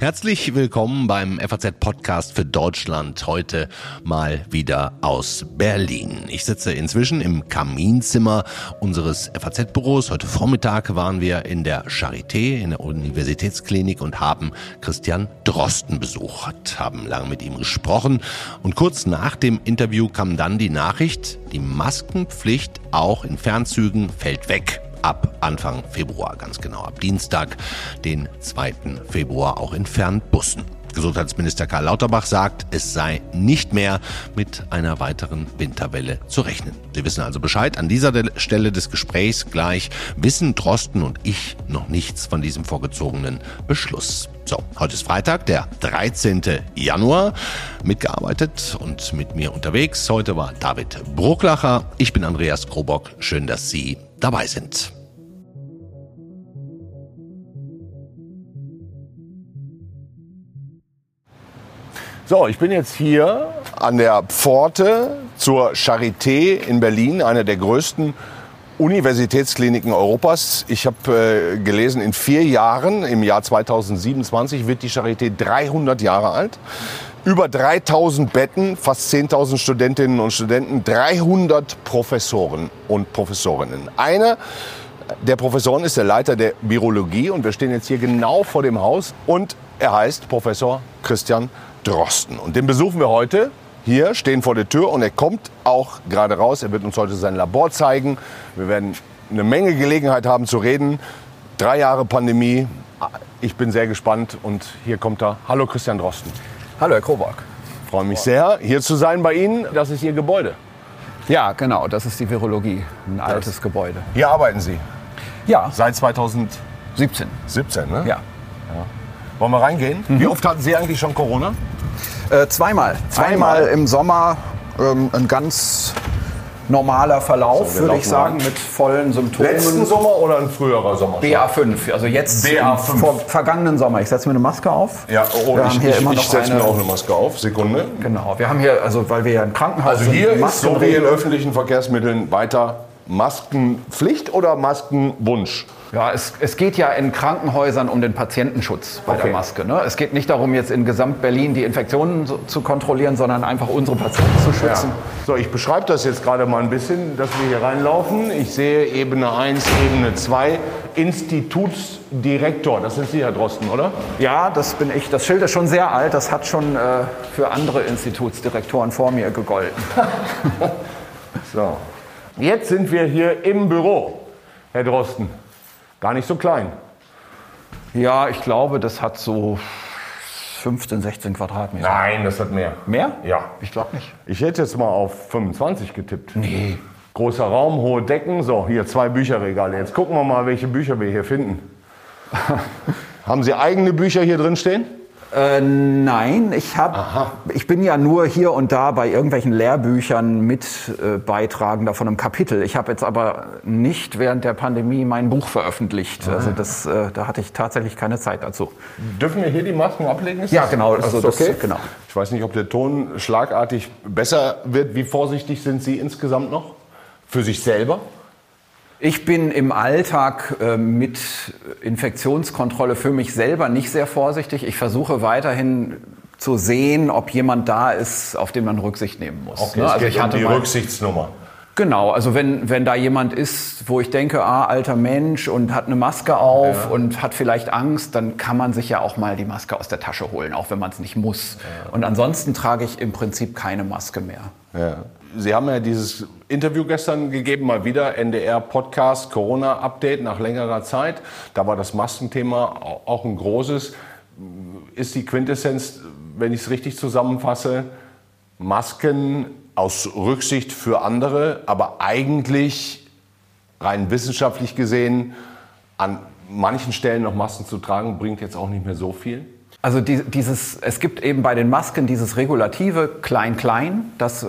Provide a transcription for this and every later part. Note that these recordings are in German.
Herzlich willkommen beim FAZ-Podcast für Deutschland. Heute mal wieder aus Berlin. Ich sitze inzwischen im Kaminzimmer unseres FAZ-Büros. Heute Vormittag waren wir in der Charité, in der Universitätsklinik und haben Christian Drosten besucht, haben lange mit ihm gesprochen. Und kurz nach dem Interview kam dann die Nachricht, die Maskenpflicht auch in Fernzügen fällt weg ab Anfang Februar, ganz genau ab Dienstag, den 2. Februar auch in Fernbussen. Gesundheitsminister Karl Lauterbach sagt, es sei nicht mehr mit einer weiteren Winterwelle zu rechnen. Sie wissen also Bescheid. An dieser Stelle des Gesprächs gleich wissen Drosten und ich noch nichts von diesem vorgezogenen Beschluss. So, heute ist Freitag, der 13. Januar. Mitgearbeitet und mit mir unterwegs. Heute war David Brucklacher. Ich bin Andreas Krobock. Schön, dass Sie dabei sind. So, ich bin jetzt hier an der Pforte zur Charité in Berlin, einer der größten Universitätskliniken Europas. Ich habe äh, gelesen, in vier Jahren, im Jahr 2027, wird die Charité 300 Jahre alt. Über 3000 Betten, fast 10.000 Studentinnen und Studenten, 300 Professoren und Professorinnen. Einer der Professoren ist der Leiter der Virologie und wir stehen jetzt hier genau vor dem Haus und er heißt Professor Christian Drosten. Und den besuchen wir heute hier, stehen vor der Tür und er kommt auch gerade raus. Er wird uns heute sein Labor zeigen. Wir werden eine Menge Gelegenheit haben zu reden. Drei Jahre Pandemie. Ich bin sehr gespannt und hier kommt er. Hallo Christian Drosten. Hallo Herr Krobak. Freue mich sehr, hier zu sein bei Ihnen. Das ist Ihr Gebäude. Ja, genau, das ist die Virologie, ein altes das. Gebäude. Hier arbeiten Sie? Ja. Seit 2017? 17, ne? Ja. ja. Wollen wir reingehen? Mhm. Wie oft hatten Sie eigentlich schon Corona? Äh, zweimal. zweimal. Im Sommer ähm, ein ganz normaler Verlauf, so, würde ich sagen, rein. mit vollen Symptomen. Letzten Sommer oder ein früherer Sommer? BA5, also jetzt BA5. vor vergangenen Sommer. Ich setze mir eine Maske auf. Ja, oh, wir ich, ich, ich setze mir auch eine Maske auf. Sekunde. Genau, wir haben hier, also weil wir ja im Krankenhaus also sind. Also hier ist so wie in öffentlichen Verkehrsmitteln weiter Maskenpflicht oder Maskenwunsch? Ja, es, es geht ja in Krankenhäusern um den Patientenschutz bei okay. der Maske. Ne? Es geht nicht darum, jetzt in Gesamt-Berlin die Infektionen so, zu kontrollieren, sondern einfach unsere Patienten zu schützen. Ja. So, ich beschreibe das jetzt gerade mal ein bisschen, dass wir hier reinlaufen. Ich sehe Ebene 1, Ebene 2, Institutsdirektor. Das sind Sie, Herr Drosten, oder? Ja, das bin ich. Das Schild ist schon sehr alt. Das hat schon äh, für andere Institutsdirektoren vor mir gegolten. so, jetzt sind wir hier im Büro, Herr Drosten. Gar nicht so klein. Ja, ich glaube, das hat so 15, 16 Quadratmeter. Nein, das hat mehr. Mehr? Ja. Ich glaube nicht. Ich hätte jetzt mal auf 25 getippt. Nee. Großer Raum, hohe Decken. So, hier zwei Bücherregale. Jetzt gucken wir mal, welche Bücher wir hier finden. Haben Sie eigene Bücher hier drin stehen? Äh, nein, ich, hab, ich bin ja nur hier und da bei irgendwelchen Lehrbüchern mit äh, Beitragender von einem Kapitel. Ich habe jetzt aber nicht während der Pandemie mein Buch veröffentlicht. Aha. Also das, äh, da hatte ich tatsächlich keine Zeit dazu. Dürfen wir hier die Masken ablegen? Ist ja, genau. Also das, okay? genau. Ich weiß nicht, ob der Ton schlagartig besser wird. Wie vorsichtig sind Sie insgesamt noch? Für sich selber? Ich bin im Alltag äh, mit Infektionskontrolle für mich selber nicht sehr vorsichtig. Ich versuche weiterhin zu sehen, ob jemand da ist, auf den man Rücksicht nehmen muss. Okay, ne? also ich hatte um die mal, Rücksichtsnummer. Genau, also wenn, wenn da jemand ist, wo ich denke, ah, alter Mensch und hat eine Maske auf ja. und hat vielleicht Angst, dann kann man sich ja auch mal die Maske aus der Tasche holen, auch wenn man es nicht muss. Ja. Und ansonsten trage ich im Prinzip keine Maske mehr. Ja. Sie haben ja dieses Interview gestern gegeben, mal wieder NDR-Podcast, Corona-Update nach längerer Zeit. Da war das Maskenthema auch ein großes. Ist die Quintessenz, wenn ich es richtig zusammenfasse, Masken aus Rücksicht für andere, aber eigentlich rein wissenschaftlich gesehen an manchen Stellen noch Masken zu tragen, bringt jetzt auch nicht mehr so viel? Also die, dieses, es gibt eben bei den Masken dieses regulative Klein-Klein, das äh,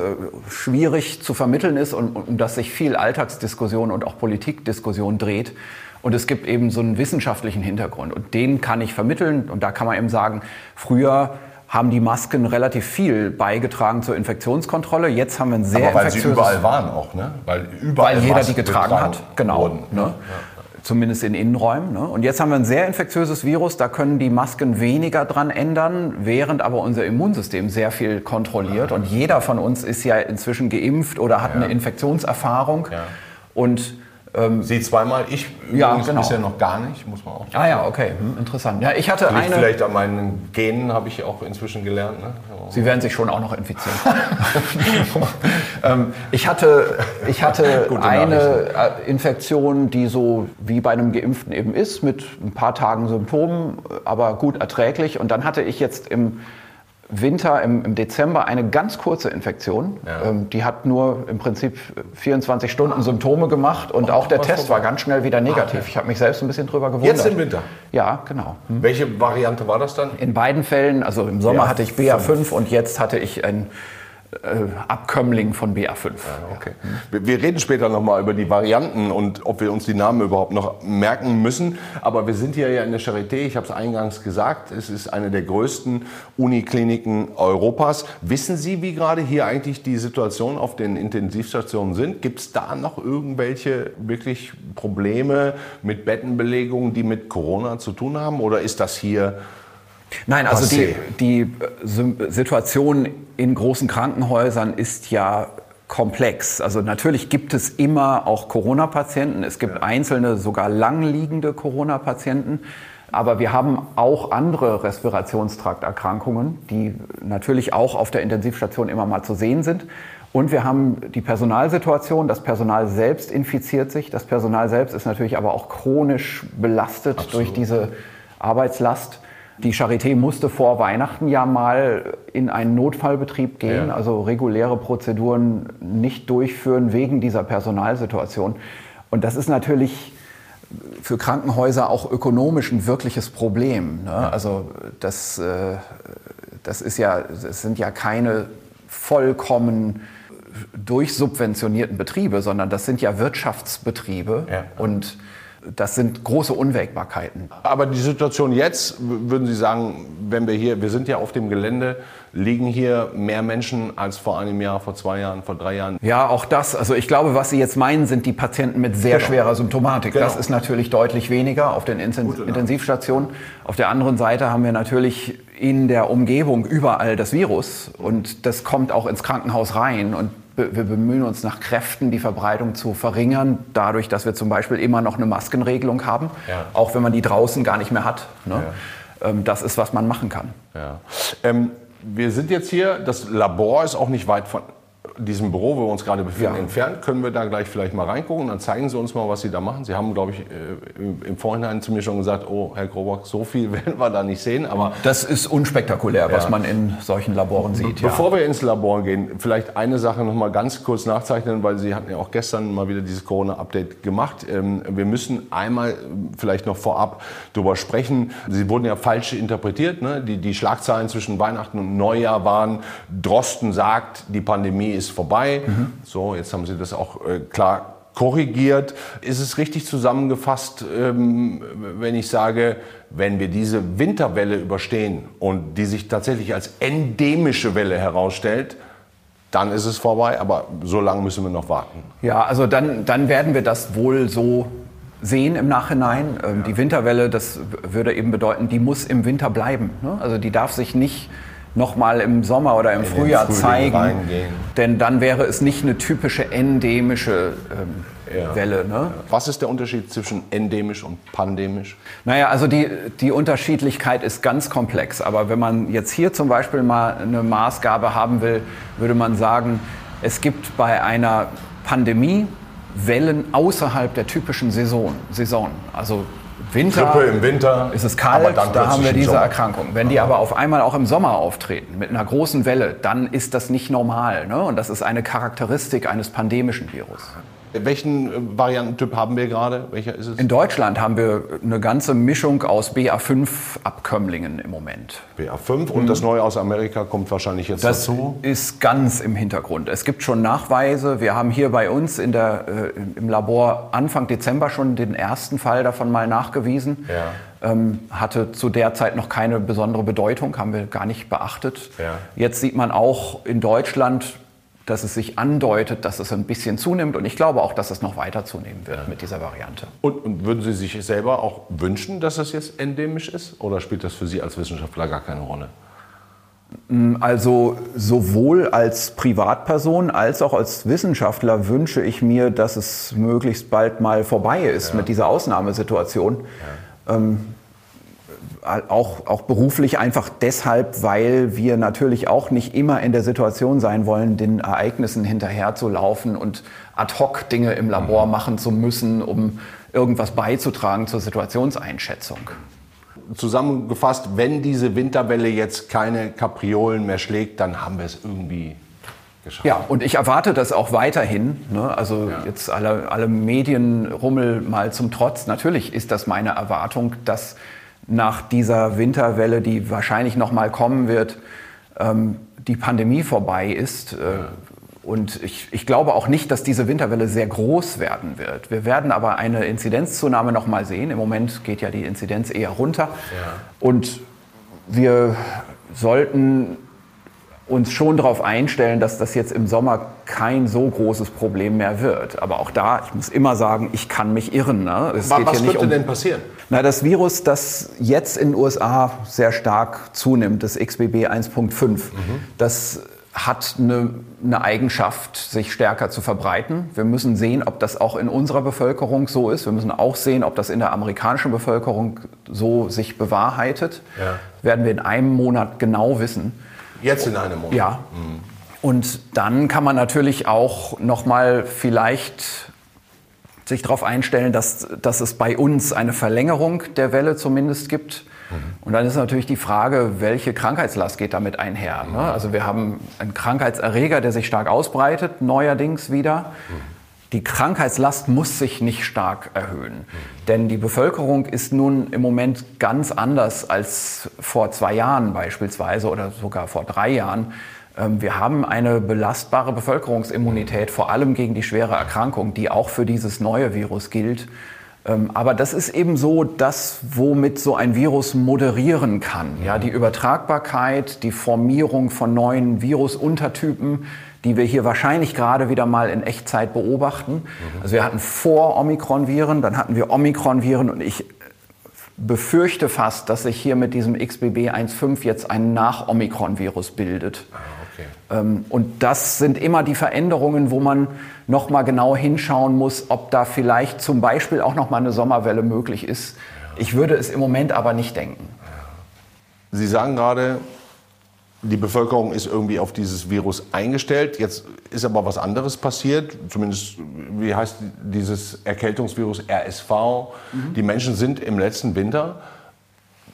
schwierig zu vermitteln ist und um das sich viel Alltagsdiskussion und auch Politikdiskussion dreht. Und es gibt eben so einen wissenschaftlichen Hintergrund und den kann ich vermitteln. Und da kann man eben sagen, früher haben die Masken relativ viel beigetragen zur Infektionskontrolle. Jetzt haben wir ein sehr Aber weil sie überall waren auch, ne? Weil überall weil jeder Masken die getragen hat, genau. Wurden, ne? Zumindest in Innenräumen. Ne? Und jetzt haben wir ein sehr infektiöses Virus, da können die Masken weniger dran ändern, während aber unser Immunsystem sehr viel kontrolliert. Und jeder von uns ist ja inzwischen geimpft oder hat ja. eine Infektionserfahrung. Ja. Und ähm, Sie zweimal, ich ja, genau. bisher noch gar nicht, muss man auch sagen. Ah ja, okay, hm, interessant. Ja, ich hatte Liegt eine. Vielleicht an meinen Genen habe ich auch inzwischen gelernt. Ne? Sie werden sich schon auch noch infizieren. ähm, ich hatte, ich hatte eine äh, Infektion, die so wie bei einem Geimpften eben ist, mit ein paar Tagen Symptomen, aber gut erträglich. Und dann hatte ich jetzt im Winter im, im, Dezember eine ganz kurze Infektion. Ja. Ähm, die hat nur im Prinzip 24 Stunden Symptome gemacht und oh, auch der Test war ganz schnell wieder negativ. Ah, ich habe mich selbst ein bisschen drüber gewundert. Jetzt im Winter? Ja, genau. Hm. Welche Variante war das dann? In beiden Fällen, also im Sommer ja, hatte ich BA5 und jetzt hatte ich ein äh, Abkömmling von BA5. Ja, okay. wir, reden später nochmal über die Varianten und ob wir uns die Namen überhaupt noch merken müssen. Aber wir sind hier ja in der Charité, ich habe es eingangs gesagt, es ist eine der größten Unikliniken Europas. Wissen Sie, wie gerade hier eigentlich die Situation auf den Intensivstationen sind? Gibt es da noch irgendwelche wirklich Probleme mit Bettenbelegungen, die mit Corona zu tun haben? Oder ist das hier Nein, also die, die äh, Situation in großen Krankenhäusern ist ja komplex. Also natürlich gibt es immer auch Corona-Patienten. Es gibt ja. einzelne, sogar langliegende Corona-Patienten. Aber wir haben auch andere Respirationstrakterkrankungen, die natürlich auch auf der Intensivstation immer mal zu sehen sind. Und wir haben die Personalsituation. Das Personal selbst infiziert sich. Das Personal selbst ist natürlich aber auch chronisch belastet Absolut. durch diese Arbeitslast. Die Charité musste vor Weihnachten ja mal in einen Notfallbetrieb gehen, ja. also reguläre Prozeduren nicht durchführen wegen dieser Personalsituation. Und das ist natürlich für Krankenhäuser auch ökonomisch ein wirkliches Problem. Ne? Also das, äh, das, ist ja, das sind ja keine vollkommen durchsubventionierten Betriebe, sondern das sind ja Wirtschaftsbetriebe. Ja. Und das sind große Unwägbarkeiten. Aber die Situation jetzt, würden Sie sagen, wenn wir hier, wir sind ja auf dem Gelände, liegen hier mehr Menschen als vor einem Jahr, vor zwei Jahren, vor drei Jahren? Ja, auch das. Also ich glaube, was Sie jetzt meinen, sind die Patienten mit sehr genau. schwerer Symptomatik. Genau. Das ist natürlich deutlich weniger auf den Intensivstationen. Auf der anderen Seite haben wir natürlich in der Umgebung überall das Virus und das kommt auch ins Krankenhaus rein und wir bemühen uns nach Kräften, die Verbreitung zu verringern, dadurch, dass wir zum Beispiel immer noch eine Maskenregelung haben, ja. auch wenn man die draußen gar nicht mehr hat. Ne? Ja. Ähm, das ist, was man machen kann. Ja. Ähm, wir sind jetzt hier, das Labor ist auch nicht weit von diesem Büro, wo wir uns gerade befinden, ja. entfernt. Können wir da gleich vielleicht mal reingucken? Dann zeigen Sie uns mal, was Sie da machen. Sie haben, glaube ich, äh, im Vorhinein zu mir schon gesagt, oh, Herr Grobock, so viel werden wir da nicht sehen. Aber das ist unspektakulär, ja. was man in solchen Laboren sieht. Bevor ja. wir ins Labor gehen, vielleicht eine Sache noch mal ganz kurz nachzeichnen, weil Sie hatten ja auch gestern mal wieder dieses Corona-Update gemacht. Ähm, wir müssen einmal vielleicht noch vorab darüber sprechen. Sie wurden ja falsch interpretiert. Ne? Die, die Schlagzeilen zwischen Weihnachten und Neujahr waren, Drosten sagt, die Pandemie ist vorbei. Mhm. So, jetzt haben Sie das auch äh, klar korrigiert. Ist es richtig zusammengefasst, ähm, wenn ich sage, wenn wir diese Winterwelle überstehen und die sich tatsächlich als endemische Welle herausstellt, dann ist es vorbei, aber so lange müssen wir noch warten. Ja, also dann, dann werden wir das wohl so sehen im Nachhinein. Ähm, ja. Die Winterwelle, das würde eben bedeuten, die muss im Winter bleiben. Ne? Also die darf sich nicht noch mal im Sommer oder im Frühjahr zeigen. Reingehen. Denn dann wäre es nicht eine typische endemische ähm, ja. Welle. Ne? Was ist der Unterschied zwischen endemisch und pandemisch? Naja, also die, die Unterschiedlichkeit ist ganz komplex. Aber wenn man jetzt hier zum Beispiel mal eine Maßgabe haben will, würde man sagen, es gibt bei einer Pandemie Wellen außerhalb der typischen Saison. Saison. Also Winter, Grippe im Winter ist es kalt, da haben wir diese Erkrankung. Wenn die aber auf einmal auch im Sommer auftreten, mit einer großen Welle, dann ist das nicht normal. Ne? Und das ist eine Charakteristik eines pandemischen Virus. Welchen äh, Variantentyp haben wir gerade? Welcher ist es? In Deutschland haben wir eine ganze Mischung aus BA5-Abkömmlingen im Moment. BA5 und mhm. das neue aus Amerika kommt wahrscheinlich jetzt das dazu? Das ist ganz im Hintergrund. Es gibt schon Nachweise. Wir haben hier bei uns in der, äh, im Labor Anfang Dezember schon den ersten Fall davon mal nachgewiesen. Ja. Ähm, hatte zu der Zeit noch keine besondere Bedeutung, haben wir gar nicht beachtet. Ja. Jetzt sieht man auch in Deutschland dass es sich andeutet, dass es ein bisschen zunimmt. Und ich glaube auch, dass es noch weiter zunehmen wird mit dieser Variante. Und, und, würden Sie sich selber auch wünschen, dass das jetzt endemisch ist? Oder spielt das für Sie als Wissenschaftler gar keine Rolle? Mm, also sowohl als Privatperson als auch als Wissenschaftler wünsche ich mir, dass es möglichst bald mal vorbei ist ja. mit dieser Ausnahmesituation. Ja. Ähm, auch, auch beruflich einfach deshalb, weil wir natürlich auch nicht immer in der Situation sein wollen, den Ereignissen hinterherzulaufen und ad hoc Dinge im Labor mhm. machen zu müssen, um irgendwas beizutragen zur Situationseinschätzung. Zusammengefasst, wenn diese Winterwelle jetzt keine Kapriolen mehr schlägt, dann haben wir es irgendwie geschafft. Ja, und ich erwarte das auch weiterhin. Ne? Also ja. jetzt alle, alle Medienrummel mal zum Trotz. Natürlich ist das meine Erwartung, dass nach dieser Winterwelle, die wahrscheinlich noch mal kommen wird, ähm, die Pandemie vorbei ist. Äh, und ich, ich, glaube auch nicht, dass diese Winterwelle sehr groß werden wird. Wir werden aber eine Inzidenzzunahme noch mal sehen. Im Moment geht ja die Inzidenz eher runter. Ja. Und wir sollten uns schon darauf einstellen, dass das jetzt im Sommer kein so großes Problem mehr wird. Aber auch da, ich muss immer sagen, ich kann mich irren. Ne? Es was was könnte um, denn passieren? Na, das Virus, das jetzt in den USA sehr stark zunimmt, das XBB 1.5, mhm. das hat eine, eine, Eigenschaft, sich stärker zu verbreiten. Wir müssen sehen, ob das auch in unserer Bevölkerung so ist. Wir müssen auch sehen, ob das in der amerikanischen Bevölkerung so sich bewahrheitet. Ja. Werden wir in einem Monat genau wissen. Jetzt in einem Monat? Ja. Mhm. Und dann kann man natürlich auch noch mal vielleicht sich darauf einstellen, dass, dass es bei uns eine Verlängerung der Welle zumindest gibt. Mhm. Und dann ist natürlich die Frage, welche Krankheitslast geht damit einher. Ne? Also wir haben einen Krankheitserreger, der sich stark ausbreitet, neuerdings wieder. Mhm. Die Krankheitslast muss sich nicht stark erhöhen. Denn die Bevölkerung ist nun im Moment ganz anders als vor zwei Jahren beispielsweise oder sogar vor drei Jahren. Ähm, wir haben eine belastbare Bevölkerungsimmunität, vor allem gegen die schwere Erkrankung, die auch für dieses neue Virus gilt. Ähm, aber das ist eben so das, womit so ein Virus moderieren kann. Ja, die Übertragbarkeit, die Formierung von neuen Virusuntertypen, die wir hier wahrscheinlich gerade wieder mal in Echtzeit beobachten. Mhm. Also wir hatten vor Omikron-Viren, dann hatten wir Omikron-Viren und ich befürchte fast, dass sich hier mit diesem XBB 1.5 jetzt ein Nach-Omikron-Virus bildet. Ah, okay. Ähm, und das sind immer die Veränderungen, wo man noch mal genau hinschauen muss, ob da vielleicht zum Beispiel auch noch mal eine Sommerwelle möglich ist. Ich würde es im Moment aber nicht denken. Sie sagen gerade, die Bevölkerung ist irgendwie auf dieses Virus eingestellt. Jetzt ist aber was anderes passiert. Zumindest, wie heißt dieses Erkältungsvirus RSV? Mhm. Die Menschen sind im letzten Winter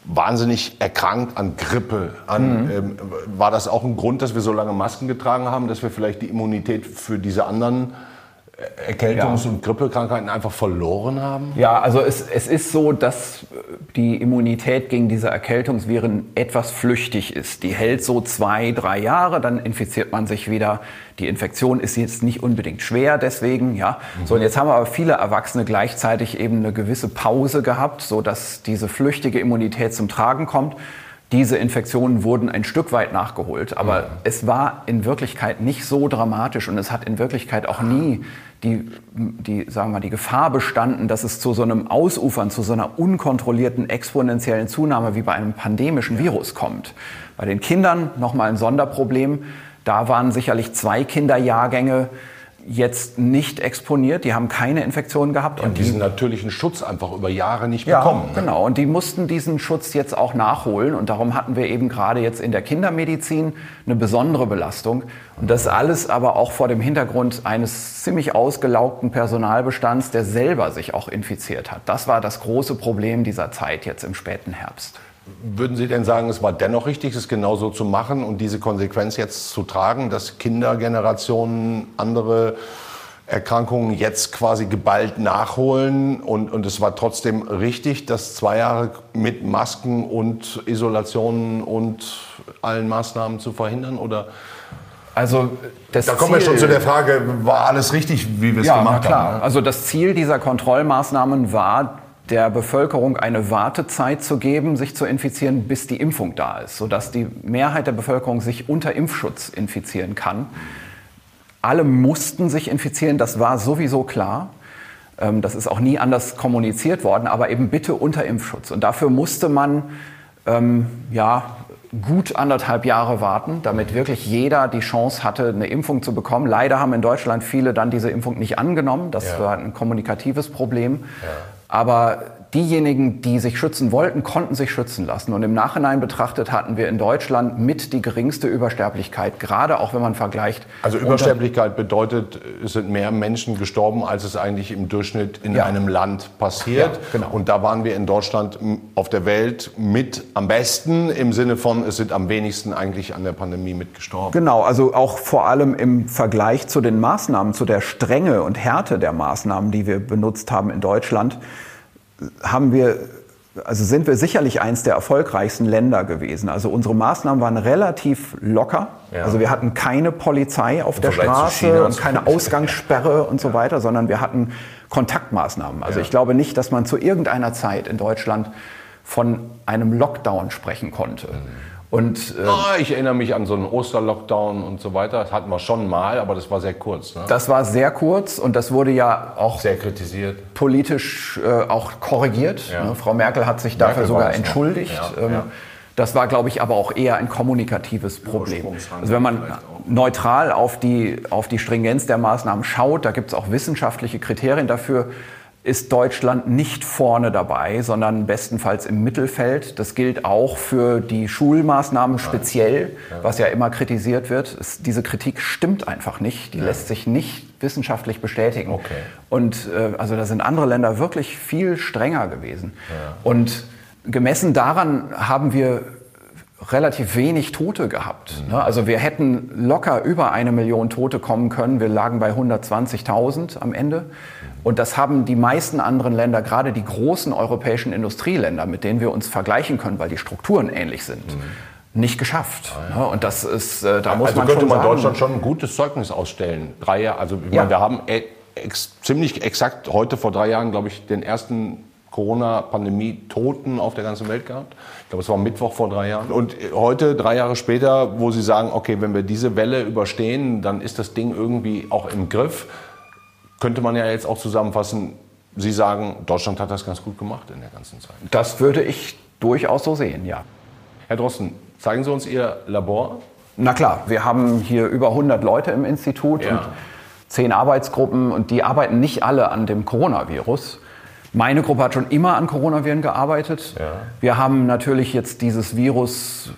wahnsinnig erkrankt an Grippe. An, mhm. ähm, war das auch ein Grund, dass wir so lange Masken getragen haben, dass wir vielleicht die Immunität für diese anderen Erkältungs- ja. und Grippekrankheiten einfach verloren haben? Ja, also es, es ist so, dass die Immunität gegen diese Erkältungsviren etwas flüchtig ist. Die hält so zwei, drei Jahre, dann infiziert man sich wieder. Die Infektion ist jetzt nicht unbedingt schwer, deswegen, ja. Mhm. So, und jetzt haben aber viele Erwachsene gleichzeitig eben eine gewisse Pause gehabt, so dass diese flüchtige Immunität zum Tragen kommt. Diese Infektionen wurden ein Stück weit nachgeholt, aber mhm. es war in Wirklichkeit nicht so dramatisch und es hat in Wirklichkeit auch nie die, die, sagen wir, die Gefahr bestanden, dass es zu so einem Ausufern, zu so einer unkontrollierten exponentiellen Zunahme wie bei einem pandemischen Virus kommt. Bei den Kindern nochmal ein Sonderproblem. Da waren sicherlich zwei Kinderjahrgänge jetzt nicht exponiert, die haben keine Infektionen gehabt. und diesen natürlichen Schutz einfach über Jahre nicht ja, bekommen. Ne? Genau, und die mussten diesen Schutz jetzt auch nachholen. Und darum hatten wir eben gerade jetzt in der Kindermedizin eine besondere Belastung. Und das alles aber auch vor dem Hintergrund eines ziemlich ausgelaugten Personalbestands, der selber sich auch infiziert hat. Das war das große Problem dieser Zeit jetzt im späten Herbst. Würden Sie denn sagen, es war dennoch richtig, es genauso zu machen und diese Konsequenz jetzt zu tragen, dass Kindergenerationen andere Erkrankungen jetzt quasi geballt nachholen und, und es war trotzdem richtig, das zwei Jahre mit Masken und Isolationen und allen Maßnahmen zu verhindern? Oder also da kommen Ziel, wir schon zu der Frage, war alles richtig, wie wir es ja, gemacht klar. haben? Also das Ziel dieser Kontrollmaßnahmen war, der Bevölkerung eine Wartezeit zu geben, sich zu infizieren, bis die Impfung da ist, sodass die Mehrheit der Bevölkerung sich unter Impfschutz infizieren kann. alle mussten sich infizieren, das war sowieso klar. Ähm, das ist auch nie anders kommuniziert worden, aber eben bitte unter Impfschutz. Und dafür musste man ähm, ja, gut anderthalb Jahre warten, damit wirklich jeder die Chance hatte, eine Impfung zu bekommen. Leider haben in Deutschland viele dann diese Impfung nicht angenommen. Das ja. war ein kommunikatives Problem. Aber diejenigen, die sich schützen wollten, konnten sich schützen lassen. Und im Nachhinein betrachtet hatten wir in Deutschland mit die geringste Übersterblichkeit, gerade auch wenn man vergleicht. Also Übersterblichkeit bedeutet, es sind mehr Menschen gestorben, als es eigentlich im Durchschnitt in ja. einem Land passiert. Ja, genau. Und da waren wir in Deutschland auf der Welt mit am besten im Sinne von, es sind am wenigsten eigentlich an der Pandemie mitgestorben. Genau, also auch vor allem im Vergleich zu den Maßnahmen, zu der Strenge und Härte der Maßnahmen, die wir benutzt haben in Deutschland haben wir also sind wir sicherlich eins der erfolgreichsten Länder gewesen. Also unsere Maßnahmen waren relativ locker. Ja. Also wir hatten keine Polizei auf der Straße und keine Ausgangssperre und so weiter, sondern wir hatten Kontaktmaßnahmen. Also ja. ich glaube nicht, dass man zu irgendeiner Zeit in Deutschland von einem Lockdown sprechen konnte. Mhm. Und, äh, ah, ich erinnere mich an so einen Osterlockdown und so weiter. Das hatten wir schon mal, aber das war sehr kurz. Ne? Das war sehr kurz und das wurde ja auch sehr kritisiert. Politisch äh, auch korrigiert. Ja. Ne? Frau Merkel hat sich dafür Merkel sogar entschuldigt. Ja, ähm, ja. Das war, glaube ich, aber auch eher ein kommunikatives Problem. Also wenn man neutral auf die, auf die Stringenz der Maßnahmen schaut, da gibt es auch wissenschaftliche Kriterien dafür, ist Deutschland nicht vorne dabei, sondern bestenfalls im Mittelfeld. Das gilt auch für die Schulmaßnahmen speziell, was ja immer kritisiert wird. Es, diese Kritik stimmt einfach nicht. Die ja. lässt sich nicht wissenschaftlich bestätigen. Okay. Und äh, also da sind andere Länder wirklich viel strenger gewesen. Ja. Und gemessen daran haben wir relativ wenig Tote gehabt. Mhm. Also wir hätten locker über eine Million Tote kommen können. Wir lagen bei 120.000 am Ende. Und das haben die meisten anderen Länder, gerade die großen europäischen Industrieländer, mit denen wir uns vergleichen können, weil die Strukturen ähnlich sind. Mhm nicht geschafft. Ah, ja. Und das ist, äh, da muss also man könnte schon man sagen, Deutschland schon ein gutes Zeugnis ausstellen. Drei Jahre, also ja. meine, wir haben e ex, ziemlich exakt heute vor drei Jahren, glaube ich, den ersten Corona-Pandemie-Toten auf der ganzen Welt gehabt. Ich glaube, es war Mittwoch vor drei Jahren. Und heute, drei Jahre später, wo Sie sagen, okay, wenn wir diese Welle überstehen, dann ist das Ding irgendwie auch im Griff könnte man ja jetzt auch zusammenfassen, Sie sagen, Deutschland hat das ganz gut gemacht in der ganzen Zeit. Das würde ich durchaus so sehen, ja. Herr Drosten, zeigen Sie uns Ihr Labor. Na klar, wir haben hier über 100 Leute im Institut ja. und zehn Arbeitsgruppen und die arbeiten nicht alle an dem Coronavirus. Meine Gruppe hat schon immer an Coronaviren gearbeitet. Ja. Wir haben natürlich jetzt dieses Virus,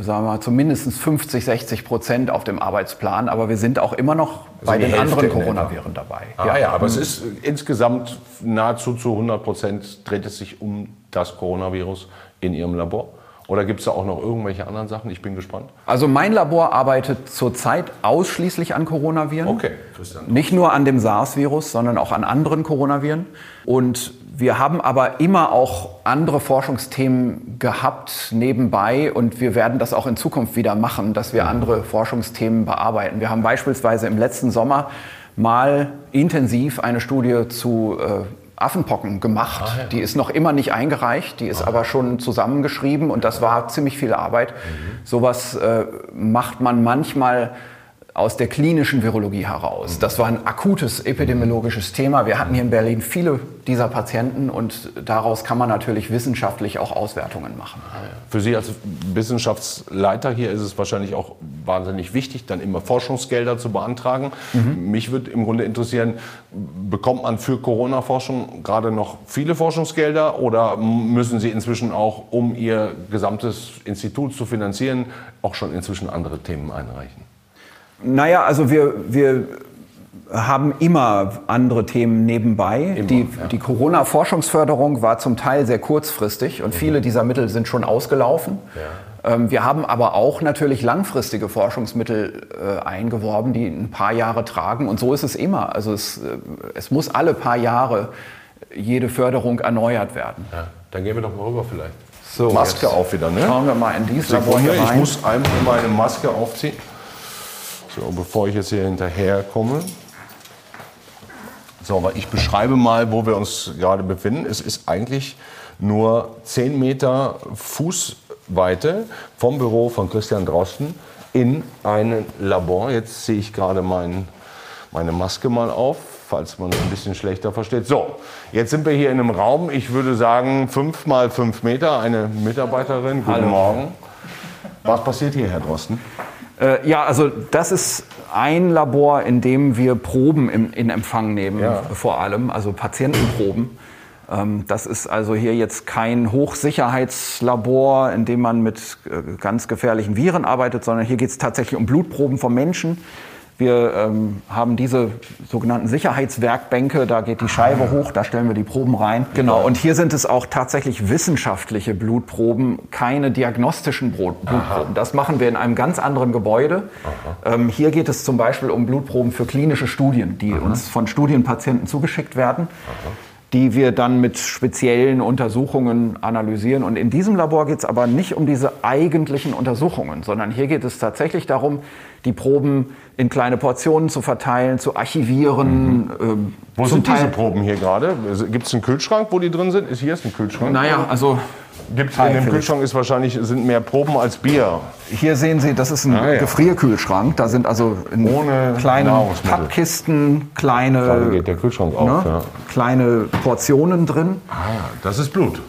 sagen wir mal, zumindest 50, 60 Prozent auf dem Arbeitsplan, aber wir sind auch immer noch also bei den Hälfte anderen Coronaviren dabei. Ah, ja, ja, aber es ist insgesamt nahezu zu 100 Prozent dreht es sich um das Coronavirus in Ihrem Labor. Oder gibt es da auch noch irgendwelche anderen Sachen? Ich bin gespannt. Also mein Labor arbeitet zurzeit ausschließlich an Coronaviren. Okay, Christian. Nicht nur an dem SARS-Virus, sondern auch an anderen Coronaviren. Und wir haben aber immer auch andere Forschungsthemen gehabt nebenbei und wir werden das auch in Zukunft wieder machen, dass wir andere Forschungsthemen bearbeiten. Wir haben beispielsweise im letzten Sommer mal intensiv eine Studie zu äh, Affenpocken gemacht. Ah, ja. Die ist noch immer nicht eingereicht, die ist ah. aber schon zusammengeschrieben und das war ziemlich viel Arbeit. Mhm. Sowas äh, macht man manchmal aus der klinischen Virologie heraus. Das war ein akutes epidemiologisches Thema. Wir hatten hier in Berlin viele dieser Patienten und daraus kann man natürlich wissenschaftlich auch Auswertungen machen. Für Sie als Wissenschaftsleiter hier ist es wahrscheinlich auch wahnsinnig wichtig, dann immer Forschungsgelder zu beantragen. Mhm. Mich würde im Grunde interessieren, bekommt man für Corona-Forschung gerade noch viele Forschungsgelder oder müssen Sie inzwischen auch, um Ihr gesamtes Institut zu finanzieren, auch schon inzwischen andere Themen einreichen? Naja, also wir, wir haben immer andere Themen nebenbei. Immer, die, ja. die Corona-Forschungsförderung war zum Teil sehr kurzfristig und mhm. viele dieser Mittel sind schon ausgelaufen. Ja. Ähm, wir haben aber auch natürlich langfristige Forschungsmittel äh, eingeworben, die ein paar Jahre tragen. Und so ist es immer. Also es, äh, es muss alle paar Jahre jede Förderung erneuert werden. Ja. Dann gehen wir doch mal rüber vielleicht. So, Maske auf wieder, ne? Schauen wir mal in dieses Labor rein. Ich muss einmal meine Maske aufziehen. So, bevor ich jetzt hier hinterher komme. So, aber ich beschreibe mal, wo wir uns gerade befinden. Es ist eigentlich nur 10 Meter Fußweite vom Büro von Christian Drosten in ein Labor. Jetzt sehe ich gerade meinen meine Maske mal auf, falls man ein bisschen schlechter versteht. So, jetzt sind wir hier in einem Raum, ich würde sagen fünf mal fünf Meter. Eine Mitarbeiterin, guten Hallo. Morgen. Was passiert hier, Herr Drosten? Äh, ja, also das ist ein Labor, in dem wir Proben in, in Empfang nehmen, ja. vor allem, also Patientenproben. Ähm, das ist also hier jetzt kein Hochsicherheitslabor, in dem man mit äh, ganz gefährlichen Viren arbeitet, sondern hier geht es tatsächlich um Blutproben von Menschen. Wir ähm, haben diese sogenannten Sicherheitswerkbänke, da geht die Scheibe hoch, da stellen wir die Proben rein. Genau, und hier sind es auch tatsächlich wissenschaftliche Blutproben, keine diagnostischen Blutproben. Aha. Das machen wir in einem ganz anderen Gebäude. Ähm, hier geht es zum Beispiel um Blutproben für klinische Studien, die Aha. uns von Studienpatienten zugeschickt werden. Aha die wir dann mit speziellen Untersuchungen analysieren. Und in diesem Labor geht es aber nicht um diese eigentlichen Untersuchungen, sondern hier geht es tatsächlich darum, die Proben in kleine Portionen zu verteilen, zu archivieren. Mhm. Ähm, wo sind Teil diese Proben hier gerade? Gibt es einen Kühlschrank, wo die drin sind? Ist hier ist ein Kühlschrank? Naja, also Gibt's in dem Kühlschrank ist wahrscheinlich sind mehr Proben als Bier. Hier sehen Sie, das ist ein ah, ja. Gefrierkühlschrank. Da sind also Ohne kleine Pappkisten, kleine, auf, ne, ja. kleine Portionen drin. Ah, ja. das ist Blut.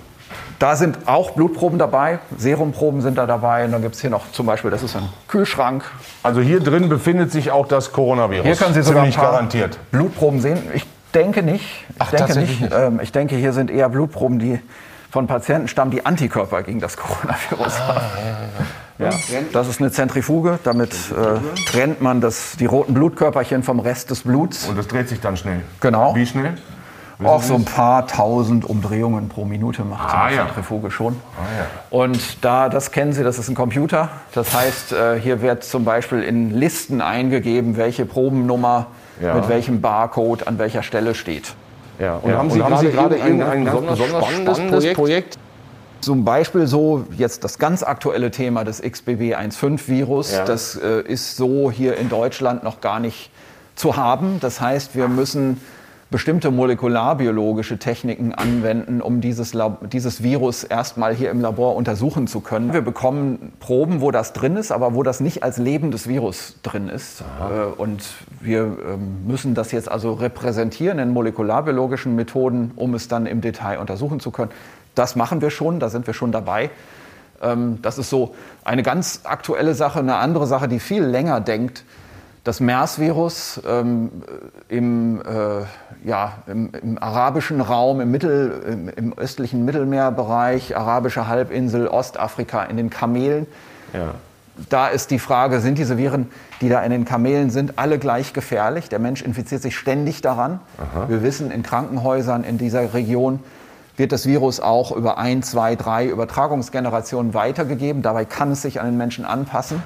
Da sind auch Blutproben dabei, Serumproben sind da dabei. Und dann gibt es hier noch zum Beispiel, das ist ein Kühlschrank. Also hier drin befindet sich auch das Coronavirus. Hier können Sie sogar Ziemlich garantiert. Blutproben sehen. Ich denke nicht. Ich Ach, denke nicht. nicht. Ähm, ich denke, hier sind eher Blutproben, die von Patienten stammen, die Antikörper gegen das Coronavirus ah, haben. Ja, ja, ja. Das ist eine Zentrifuge. Damit äh, trennt man das, die roten Blutkörperchen vom Rest des Bluts. Und das dreht sich dann schnell. Genau. Wie schnell? Auch so ein paar tausend Umdrehungen pro Minute macht ah, so eine Zentrifuge schon. Ah, ja. Und da, das kennen Sie, das ist ein Computer. Das heißt, äh, hier wird zum Beispiel in Listen eingegeben, welche Probennummer mit welchem Barcode an welcher Stelle steht. Ja. Und, ja. haben, Sie und haben Sie gerade irgendein, ein besonders, spannendes, spannendes Projekt? Projekt? Zum Beispiel so jetzt das ganz aktuelle Thema des XBB-1.5-Virus. Ja. Das äh, ist so hier in Deutschland noch gar nicht zu haben. Das heißt, wir müssen bestimmte molekularbiologische Techniken anwenden, um dieses, dieses Virus erstmal hier im Labor untersuchen zu können. Wir bekommen Proben, wo das drin ist, aber wo das nicht als lebendes Virus drin ist. Aha. Äh, und wir ähm, müssen das jetzt also repräsentieren in molekularbiologischen Methoden, um es dann im Detail untersuchen zu können. Das machen wir schon, da sind wir schon dabei. Ähm, das ist so eine ganz aktuelle Sache. Eine andere Sache, die viel länger denkt, das MERS-Virus ähm, im, äh, ja, im, im, arabischen Raum, im, Mittel, im, im, östlichen Mittelmeerbereich, arabische Halbinsel, Ostafrika, in den Kamelen. Ja. Da ist die Frage, sind diese Viren, die da in den Kamelen sind, alle gleich gefährlich? Der Mensch infiziert sich ständig daran. Aha. Wir wissen, in Krankenhäusern in dieser Region wird das Virus auch über ein, zwei, drei Übertragungsgenerationen weitergegeben. Dabei kann es sich an den Menschen anpassen.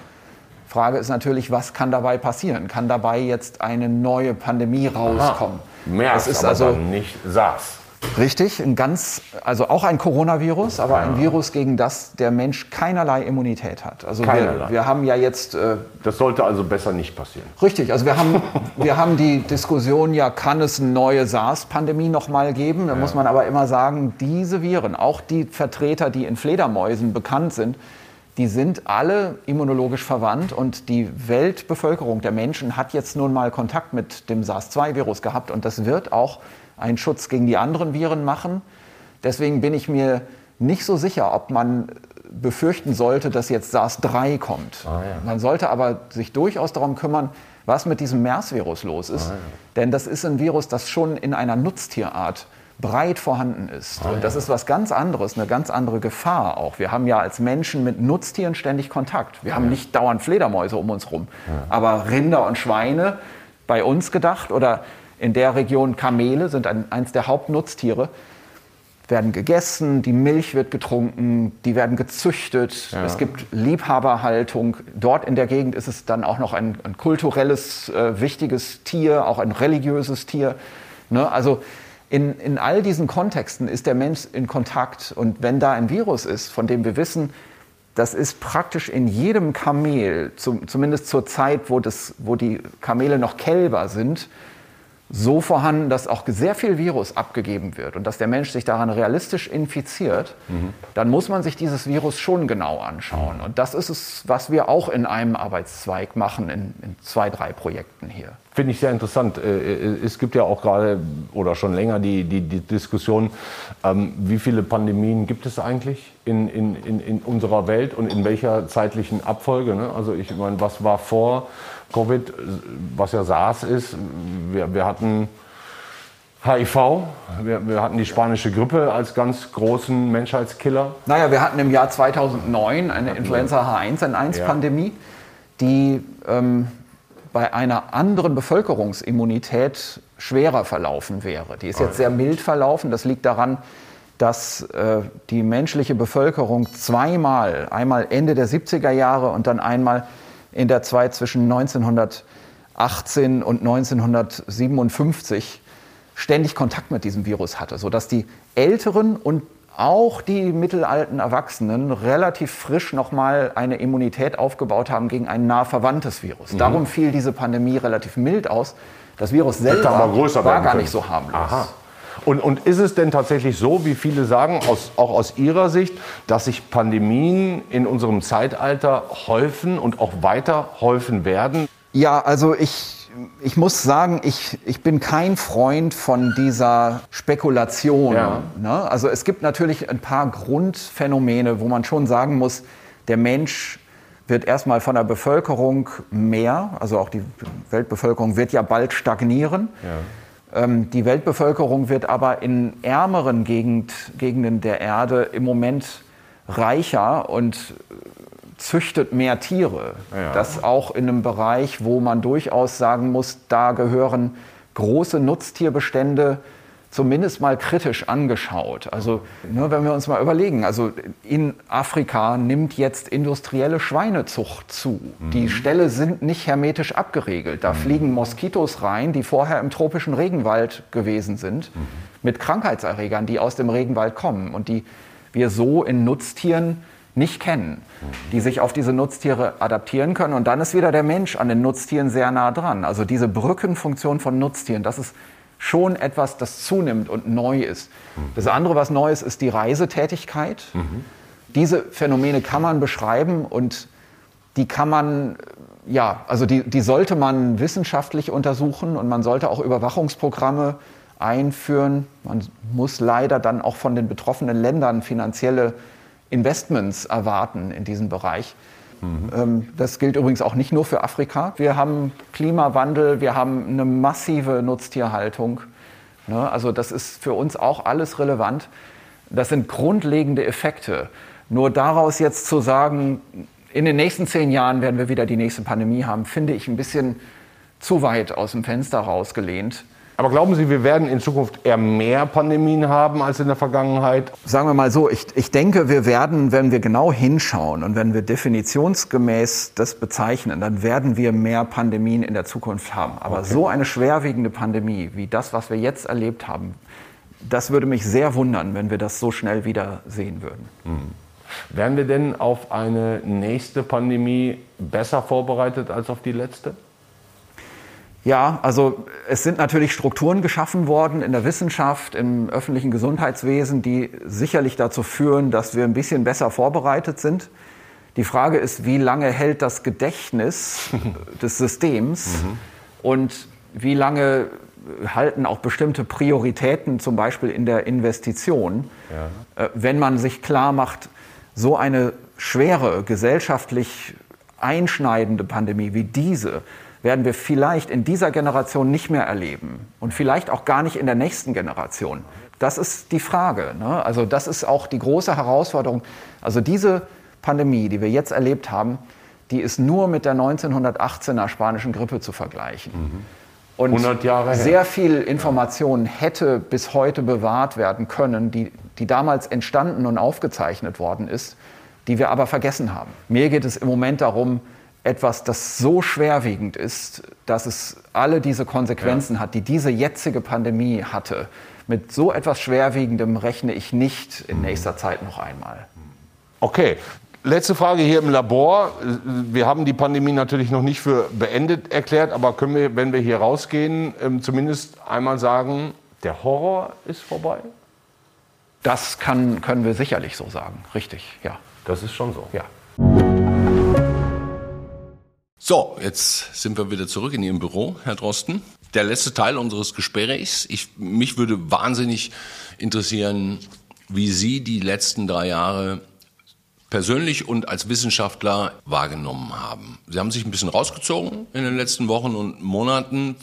Frage ist natürlich, was kann dabei passieren? Kann dabei jetzt eine neue Pandemie rauskommen? Aha, MERS, ist also nicht SARS. Richtig, ein ganz, also auch ein Coronavirus, aber ein Virus, gegen das der Mensch keinerlei Immunität hat. Also wir, wir, haben ja jetzt. Äh, das sollte also besser nicht passieren. Richtig, also wir haben, wir haben die Diskussion ja, kann es eine neue SARS-Pandemie nochmal geben? Da ja. muss man aber immer sagen, diese Viren, auch die Vertreter, die in Fledermäusen bekannt sind, die sind alle immunologisch verwandt und die Weltbevölkerung der Menschen hat jetzt nun mal Kontakt mit dem SARS-2-Virus gehabt und das wird auch einen Schutz gegen die anderen Viren machen. Deswegen bin ich mir nicht so sicher, ob man befürchten sollte, dass jetzt SARS-3 kommt. Ah, ja. Man sollte aber sich durchaus darum kümmern, was mit diesem MERS-Virus los ist. Ah, ja. Denn das ist ein Virus, das schon in einer Nutztierart breit vorhanden ist. Ah, und das ja. ist was ganz anderes, eine ganz andere Gefahr auch. Wir haben ja als Menschen mit Nutztieren ständig Kontakt. Wir haben nicht dauernd Fledermäuse um uns rum. Ja. Aber Rinder und Schweine, bei uns gedacht, oder in der Region Kamele sind ein, eins der Hauptnutztiere, werden gegessen, die Milch wird getrunken, die werden gezüchtet, ja. es gibt Liebhaberhaltung. Dort in der Gegend ist es dann auch noch ein, ein kulturelles, äh, wichtiges Tier, auch ein religiöses Tier. Ne? Also in, in all diesen Kontexten ist der Mensch in Kontakt. Und wenn da ein Virus ist, von dem wir wissen, das ist praktisch in jedem Kamel, zum, zumindest zur Zeit, wo, das, wo die Kamele noch Kälber sind, so vorhanden, dass auch sehr viel Virus abgegeben wird und dass der Mensch sich daran realistisch infiziert, mhm. dann muss man sich dieses Virus schon genau anschauen. Und das ist es, was wir auch in einem Arbeitszweig machen, in, in zwei, drei Projekten hier. Finde ich sehr interessant. Äh, äh, es gibt ja auch gerade oder schon länger die, die, die Diskussion, ähm, wie viele Pandemien gibt es eigentlich in, in, in, in unserer Welt und in welcher zeitlichen Abfolge. Ne? Also ich meine, was war vor Covid, was ja SARS ist. Wir, wir hatten HIV, wir, wir, hatten die spanische Grippe als ganz großen Menschheitskiller. Naja, wir hatten im Jahr 2009 eine Influenza H1N1-Pandemie, ja. die ähm, bei einer anderen Bevölkerungsimmunität schwerer verlaufen wäre. Die ist jetzt sehr mild verlaufen. Das liegt daran, dass äh, die menschliche Bevölkerung zweimal, einmal Ende der 70er Jahre und dann einmal in der Zeit zwischen 1918 und 1957 ständig Kontakt mit diesem Virus hatte, sodass die Älteren und auch die mittelalten Erwachsenen relativ frisch nochmal eine Immunität aufgebaut haben gegen ein nah verwandtes Virus. Mhm. Darum fiel diese Pandemie relativ mild aus. Das Virus selber war gar nicht so harmlos. Aha. Und, und ist es denn tatsächlich so, wie viele sagen, aus, auch aus Ihrer Sicht, dass sich Pandemien in unserem Zeitalter häufen und auch weiter häufen werden? Ja, also ich, ich muss sagen, ich, ich bin kein Freund von dieser Spekulation. Ja. Ne? Also es gibt natürlich ein paar Grundphänomene, wo man schon sagen muss, der Mensch wird erstmal von der Bevölkerung mehr, also auch die Weltbevölkerung wird ja bald stagnieren. Ja. Ähm, die Weltbevölkerung wird aber in ärmeren Gegend, Gegenden der Erde im Moment reicher und züchtet mehr Tiere. Ja. Das auch in einem Bereich, wo man durchaus sagen muss, da gehören große Nutztierbestände zumindest mal kritisch angeschaut. Also nur wenn wir uns mal überlegen, also in Afrika nimmt jetzt industrielle Schweinezucht zu. Mhm. Die Ställe sind nicht hermetisch abgeregelt. Da mhm. fliegen Moskitos rein, die vorher im tropischen Regenwald gewesen sind, mhm. mit Krankheitserregern, die aus dem Regenwald kommen und die wir so in Nutztieren nicht kennen, die sich auf diese Nutztiere adaptieren können. Und dann ist wieder der Mensch an den Nutztieren sehr nah dran. Also diese Brückenfunktion von Nutztieren, das ist schon etwas, das zunimmt und neu ist. Das andere, was neu ist, ist die Reisetätigkeit. Diese Phänomene kann man beschreiben und die kann man, ja, also die, die sollte man wissenschaftlich untersuchen und man sollte auch Überwachungsprogramme einführen. Man muss leider dann auch von den betroffenen Ländern finanzielle Investments erwarten in diesem Bereich. Mhm. Das gilt übrigens auch nicht nur für Afrika. Wir haben Klimawandel, wir haben eine massive Nutztierhaltung. Ne? Also das ist für uns auch alles relevant. Das sind grundlegende Effekte. Nur daraus jetzt zu sagen, in den nächsten zehn Jahren werden wir wieder die nächste Pandemie haben, finde ich ein bisschen zu weit aus dem Fenster rausgelehnt. Aber glauben Sie, wir werden in Zukunft eher mehr Pandemien haben als in der Vergangenheit? Sagen wir mal so, ich, ich denke, wir werden, wenn wir genau hinschauen und wenn wir definitionsgemäß das bezeichnen, dann werden wir mehr Pandemien in der Zukunft haben. Aber okay. so eine schwerwiegende Pandemie wie das, was wir jetzt erlebt haben, das würde mich sehr wundern, wenn wir das so schnell wieder sehen würden. Mhm. Werden wir denn auf eine nächste Pandemie besser vorbereitet als auf die letzte? Ja, also es sind natürlich Strukturen geschaffen worden in der Wissenschaft, im öffentlichen Gesundheitswesen, die sicherlich dazu führen, dass wir ein bisschen besser vorbereitet sind. Die Frage ist, wie lange hält das Gedächtnis des Systems mhm. und wie lange halten auch bestimmte Prioritäten, zum Beispiel in der Investition, ja. Äh, wenn man sich klar macht, so eine schwere, gesellschaftlich einschneidende Pandemie wie diese, werden wir vielleicht in dieser Generation nicht mehr erleben und vielleicht auch gar nicht in der nächsten Generation. Das ist die Frage. Ne? Also das ist auch die große Herausforderung. Also diese Pandemie, die wir jetzt erlebt haben, die ist nur mit der 1918er spanischen Grippe zu vergleichen. Mhm. Und 100 Jahre sehr viel Information hätte bis heute bewahrt werden können, die, die damals entstanden und aufgezeichnet worden ist, die wir aber vergessen haben. Mir geht es im Moment darum, etwas, das so schwerwiegend ist, dass es alle diese Konsequenzen ja. hat, die diese jetzige Pandemie hatte. Mit so etwas Schwerwiegendem rechne ich nicht in nächster Zeit noch einmal. Okay, Letzte Frage hier im Labor. Wir haben die Pandemie natürlich noch nicht für beendet erklärt, aber können wir, wenn wir hier rausgehen, ähm, zumindest einmal sagen, der Horror ist vorbei? Das kann, können wir sicherlich so sagen. Richtig, ja. Das ist schon so. Ja. So, jetzt sind wir wieder zurück in Ihrem Büro, Herr Drosten. Der letzte Teil unseres Gesprächs. Ich, mich würde wahnsinnig interessieren, wie Sie die letzten drei Jahre persönlich und als Wissenschaftler wahrgenommen haben. Sie haben sich ein bisschen rausgezogen in den letzten Wochen und Monaten,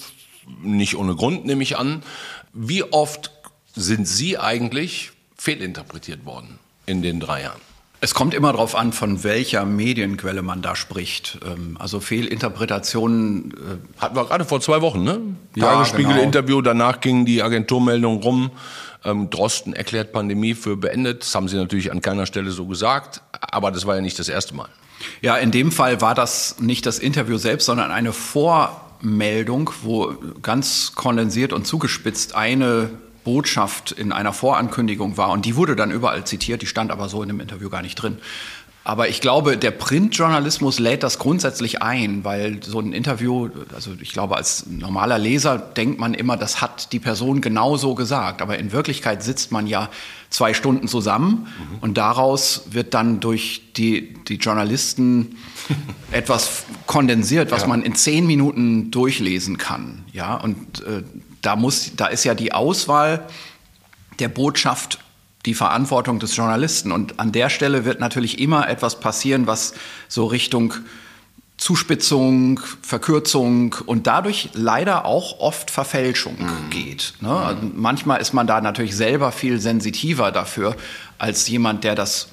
nicht ohne Grund nehme ich an. Wie oft sind Sie eigentlich fehlinterpretiert worden in den drei Jahren? Es kommt immer darauf an, von welcher Medienquelle man da spricht. Ähm, also Fehlinterpretationen. Äh Hatten wir gerade vor zwei Wochen, ne? Ja, Tagesspiegel-Interview, genau. danach ging die Agenturmeldung rum. Ähm, Drosten erklärt Pandemie für beendet. Das haben sie natürlich an keiner Stelle so gesagt, aber das war ja nicht das erste Mal. Ja, in dem Fall war das nicht das Interview selbst, sondern eine Vormeldung, wo ganz kondensiert und zugespitzt eine Botschaft in einer Vorankündigung war. Und die wurde dann überall zitiert, die stand aber so in dem Interview gar nicht drin. Aber ich glaube, der Printjournalismus lädt das grundsätzlich ein, weil so ein Interview, also ich glaube, als normaler Leser denkt man immer, das hat die Person genauso gesagt. Aber in Wirklichkeit sitzt man ja zwei Stunden zusammen mhm. und daraus wird dann durch die, die Journalisten etwas kondensiert, was ja. man in zehn Minuten durchlesen kann. Ja, und äh, da muss, da ist ja die Auswahl der Botschaft die Verantwortung des Journalisten. Und an der Stelle wird natürlich immer etwas passieren, was so Richtung Zuspitzung, Verkürzung und dadurch leider auch oft Verfälschung mhm. geht. Ne? Also manchmal ist man da natürlich selber viel sensitiver dafür als jemand, der das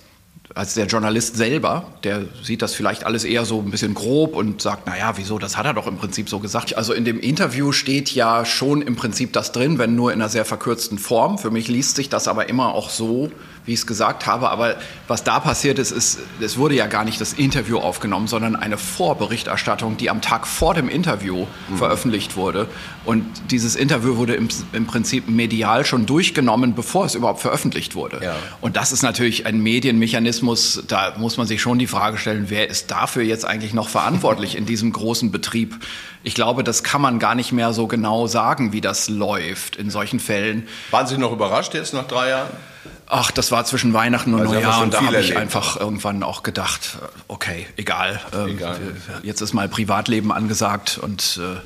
als der Journalist selber, der sieht das vielleicht alles eher so ein bisschen grob und sagt, naja, wieso, das hat er doch im Prinzip so gesagt. Also in dem Interview steht ja schon im Prinzip das drin, wenn nur in einer sehr verkürzten Form. Für mich liest sich das aber immer auch so, wie ich es gesagt habe. Aber was da passiert ist, ist, es wurde ja gar nicht das Interview aufgenommen, sondern eine Vorberichterstattung, die am Tag vor dem Interview mhm. veröffentlicht wurde. Und dieses Interview wurde im, im, Prinzip medial schon durchgenommen, bevor es überhaupt veröffentlicht wurde. Ja. Und das ist natürlich ein Medienmechanismus, da muss man sich schon die Frage stellen, wer ist dafür jetzt eigentlich noch verantwortlich in diesem großen Betrieb? Ich glaube, das kann man gar nicht mehr so genau sagen, wie das läuft in solchen Fällen. Waren Sie noch überrascht jetzt nach drei Jahren? Ach, das war zwischen Weihnachten und also Neujahr und da habe ich einfach irgendwann auch gedacht, okay, egal, ähm, egal. jetzt ist mal Privatleben angesagt und äh,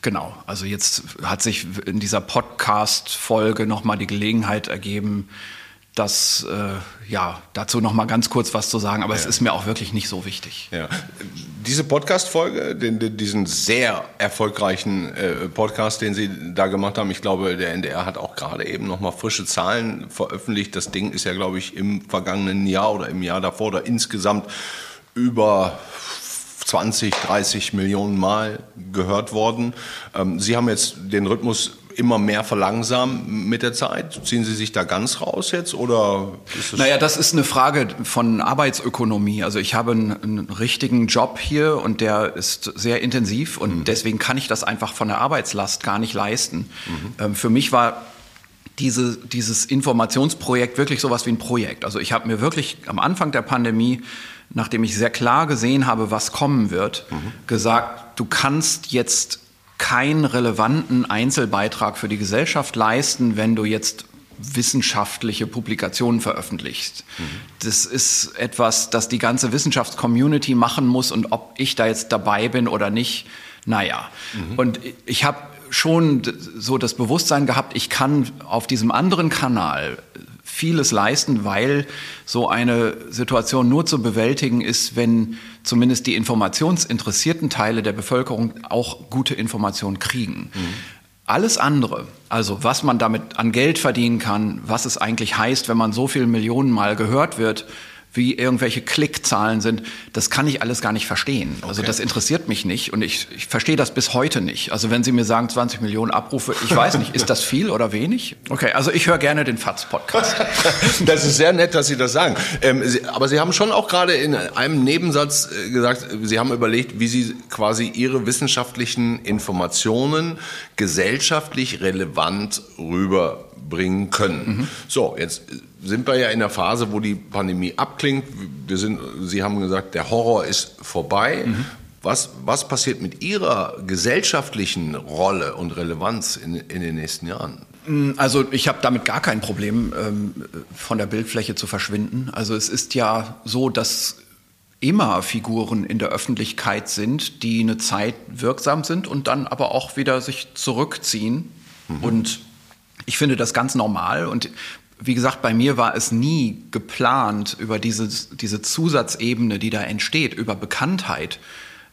genau, also jetzt hat sich in dieser Podcast-Folge nochmal die Gelegenheit ergeben, das äh, ja dazu noch mal ganz kurz was zu sagen, aber ja. es ist mir auch wirklich nicht so wichtig. Ja. Diese Podcast-Folge, diesen sehr erfolgreichen äh, Podcast, den Sie da gemacht haben, ich glaube, der NDR hat auch gerade eben noch mal frische Zahlen veröffentlicht. Das Ding ist ja, glaube ich, im vergangenen Jahr oder im Jahr davor oder insgesamt über 20, 30 Millionen Mal gehört worden. Ähm, Sie haben jetzt den Rhythmus immer mehr verlangsamen mit der Zeit? Ziehen Sie sich da ganz raus jetzt oder? Ist naja, das ist eine Frage von Arbeitsökonomie. Also ich habe einen, einen richtigen Job hier und der ist sehr intensiv und mhm. deswegen kann ich das einfach von der Arbeitslast gar nicht leisten. Mhm. Ähm, für mich war diese, dieses Informationsprojekt wirklich sowas wie ein Projekt. Also ich habe mir wirklich am Anfang der Pandemie nachdem ich sehr klar gesehen habe, was kommen wird, mhm. gesagt, du kannst jetzt keinen relevanten Einzelbeitrag für die Gesellschaft leisten, wenn du jetzt wissenschaftliche Publikationen veröffentlichst. Mhm. Das ist etwas, das die ganze Wissenschaftscommunity machen muss und ob ich da jetzt dabei bin oder nicht, naja. Mhm. Und ich habe schon so das Bewusstsein gehabt, ich kann auf diesem anderen Kanal vieles leisten, weil so eine Situation nur zu bewältigen ist, wenn zumindest die informationsinteressierten Teile der Bevölkerung auch gute Informationen kriegen. Mhm. Alles andere, also was man damit an Geld verdienen kann, was es eigentlich heißt, wenn man so viele Millionen Mal gehört wird, wie irgendwelche Klickzahlen sind, das kann ich alles gar nicht verstehen. Also okay. das interessiert mich nicht und ich, ich verstehe das bis heute nicht. Also wenn Sie mir sagen 20 Millionen Abrufe, ich weiß nicht, ist das viel oder wenig? Okay, also ich höre gerne den FATS-Podcast. das ist sehr nett, dass Sie das sagen. Ähm, Sie, aber Sie haben schon auch gerade in einem Nebensatz äh, gesagt, Sie haben überlegt, wie Sie quasi Ihre wissenschaftlichen Informationen gesellschaftlich relevant rüber bringen können. Mhm. So, jetzt sind wir ja in der Phase, wo die Pandemie abklingt. Wir sind, Sie haben gesagt, der Horror ist vorbei. Mhm. Was, was passiert mit Ihrer gesellschaftlichen Rolle und Relevanz in, in den nächsten Jahren? Also ich habe damit gar kein Problem, ähm, von der Bildfläche zu verschwinden. Also es ist ja so, dass immer Figuren in der Öffentlichkeit sind, die eine Zeit wirksam sind und dann aber auch wieder sich zurückziehen. Mhm. Und ich finde das ganz normal. Und wie gesagt, bei mir war es nie geplant, über diese, diese Zusatzebene, die da entsteht, über Bekanntheit,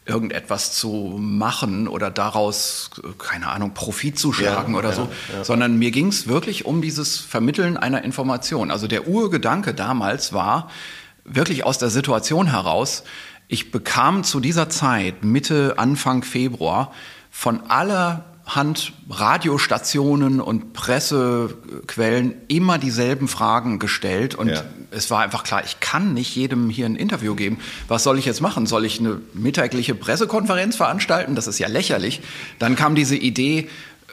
irgendetwas zu machen oder daraus, keine Ahnung, Profit zu schlagen ja, oder ja, so, ja. sondern mir ging es wirklich um dieses Vermitteln einer Information. Also der Urgedanke damals war wirklich aus der Situation heraus, ich bekam zu dieser Zeit, Mitte, Anfang Februar, von aller Hand Radiostationen und Pressequellen immer dieselben Fragen gestellt. Und ja. es war einfach klar, ich kann nicht jedem hier ein Interview geben. Was soll ich jetzt machen? Soll ich eine mittägliche Pressekonferenz veranstalten? Das ist ja lächerlich. Dann kam diese Idee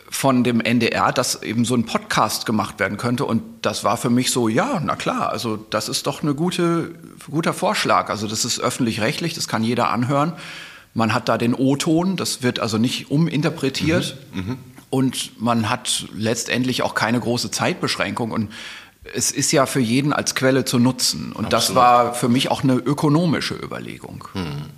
von dem NDR, dass eben so ein Podcast gemacht werden könnte. Und das war für mich so, ja, na klar, also das ist doch ein gute, guter Vorschlag. Also das ist öffentlich-rechtlich, das kann jeder anhören. Man hat da den O-Ton, das wird also nicht uminterpretiert. Mhm, mh. Und man hat letztendlich auch keine große Zeitbeschränkung. Und es ist ja für jeden als Quelle zu nutzen. Und Absolut. das war für mich auch eine ökonomische Überlegung. Mhm.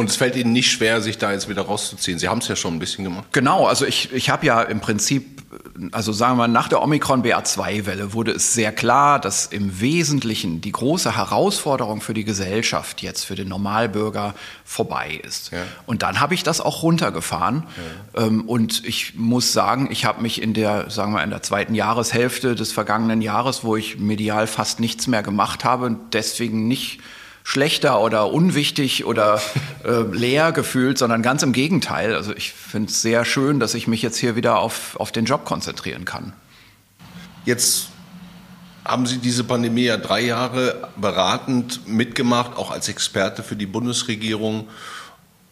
Und es fällt Ihnen nicht schwer, sich da jetzt wieder rauszuziehen. Sie haben es ja schon ein bisschen gemacht. Genau, also ich, ich habe ja im Prinzip, also sagen wir mal, nach der Omikron BA2-Welle wurde es sehr klar, dass im Wesentlichen die große Herausforderung für die Gesellschaft jetzt, für den Normalbürger, vorbei ist. Ja. Und dann habe ich das auch runtergefahren. Ja. Ähm, und ich muss sagen, ich habe mich in der, sagen wir, in der zweiten Jahreshälfte des vergangenen Jahres, wo ich medial fast nichts mehr gemacht habe, deswegen nicht schlechter oder unwichtig oder äh, leer gefühlt, sondern ganz im Gegenteil. Also ich finde es sehr schön, dass ich mich jetzt hier wieder auf, auf den Job konzentrieren kann. Jetzt haben Sie diese Pandemie ja drei Jahre beratend mitgemacht, auch als Experte für die Bundesregierung.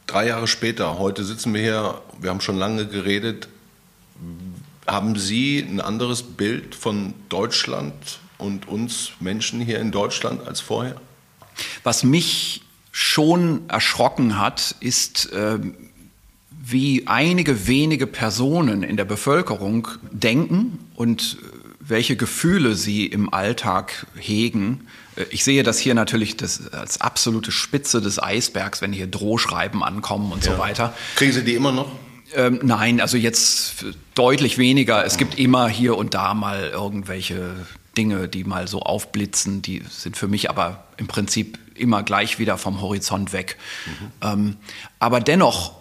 Drei Jahre später, heute sitzen wir hier, wir haben schon lange geredet. Haben Sie ein anderes Bild von Deutschland und uns Menschen hier in Deutschland als vorher? Was mich schon erschrocken hat, ist, äh, wie einige wenige Personen in der Bevölkerung denken und äh, welche Gefühle sie im Alltag hegen. Äh, ich sehe das hier natürlich das, als absolute Spitze des Eisbergs, wenn hier Drohschreiben ankommen und ja. so weiter. Kriegen Sie die immer noch? Ähm, nein, also jetzt deutlich weniger. Es gibt immer hier und da mal irgendwelche Dinge, die mal so aufblitzen, die sind für mich aber im Prinzip immer gleich wieder vom Horizont weg. Mhm. Ähm, aber dennoch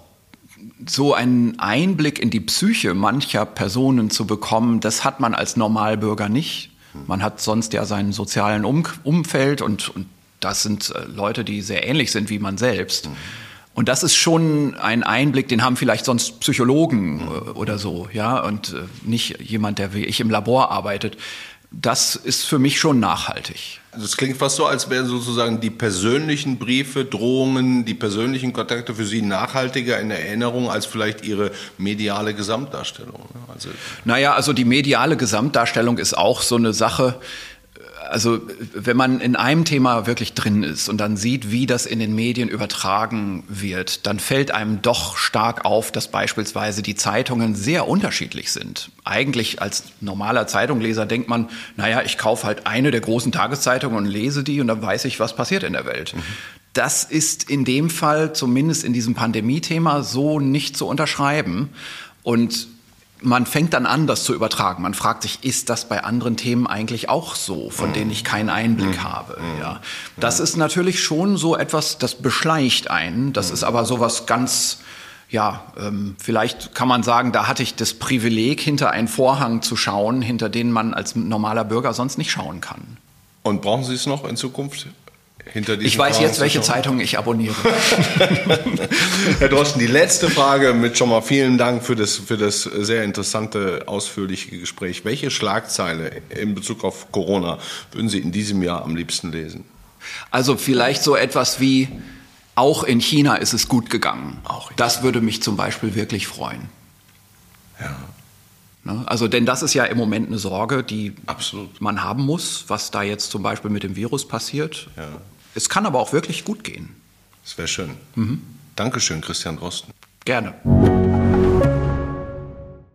so einen Einblick in die Psyche mancher Personen zu bekommen, das hat man als Normalbürger nicht. Man hat sonst ja seinen sozialen um Umfeld und, und, das sind äh, Leute, die sehr ähnlich sind wie man selbst. Mhm. Und das ist schon ein Einblick, den haben vielleicht sonst Psychologen mhm. oder so, ja, und äh, nicht jemand, der wie ich im Labor arbeitet das ist für mich schon nachhaltig. Das klingt fast so, als wären sozusagen die persönlichen Briefe, Drohungen, die persönlichen Kontakte für Sie nachhaltiger in Erinnerung als vielleicht Ihre mediale Gesamtdarstellung. Also naja, also die mediale Gesamtdarstellung ist auch so eine Sache, also wenn man in einem Thema wirklich drin ist und dann sieht, wie das in den Medien übertragen wird, dann fällt einem doch stark auf, dass beispielsweise die Zeitungen sehr unterschiedlich sind. Eigentlich als normaler Zeitungleser denkt man, naja, ich kaufe halt eine der großen Tageszeitungen und lese die und dann weiß ich, was passiert in der Welt. Mhm. Das ist in dem Fall, zumindest in diesem Pandemie-Thema, so nicht zu unterschreiben. Und man fängt dann an, das zu übertragen. Man fragt sich, ist das bei anderen Themen eigentlich auch so, von denen ich keinen Einblick mhm. habe? Mhm. Ja. Das ist natürlich schon so etwas, das beschleicht einen. Das ist aber sowas ganz, ja, ähm, vielleicht kann man sagen, da hatte ich das Privileg, hinter einen Vorhang zu schauen, hinter den man als normaler Bürger sonst nicht schauen kann. Und brauchen Sie es noch in Zukunft? Hinter Ich weiß jetzt, welche Zeitung ich abonniere. Herr Drosten, die letzte Frage mit schon mal vielen Dank für das, für das sehr interessante, ausführliche Gespräch. Welche Schlagzeile in Bezug auf Corona würden Sie in diesem Jahr am liebsten lesen? Also vielleicht so etwas wie, auch in China ist es gut gegangen. Auch das würde mich zum Beispiel wirklich freuen. Ja. Ne? Also, denn das ist ja im Moment eine Sorge, die Absolut. man haben muss, was da jetzt zum Beispiel mit dem Virus passiert. Ja. Es kann aber auch wirklich gut gehen. Das wäre schön. Mhm. Dankeschön, Christian Drosten. Gerne.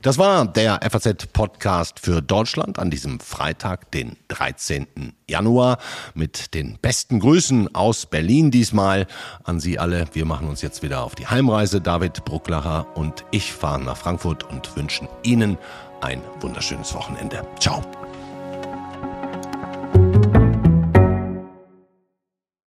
Das war der FAZ-Podcast für Deutschland an diesem Freitag, den 13. Januar, mit den besten Grüßen aus Berlin diesmal an Sie alle. Wir machen uns jetzt wieder auf die Heimreise. David Brucklacher und ich fahren nach Frankfurt und wünschen Ihnen ein wunderschönes Wochenende. Ciao.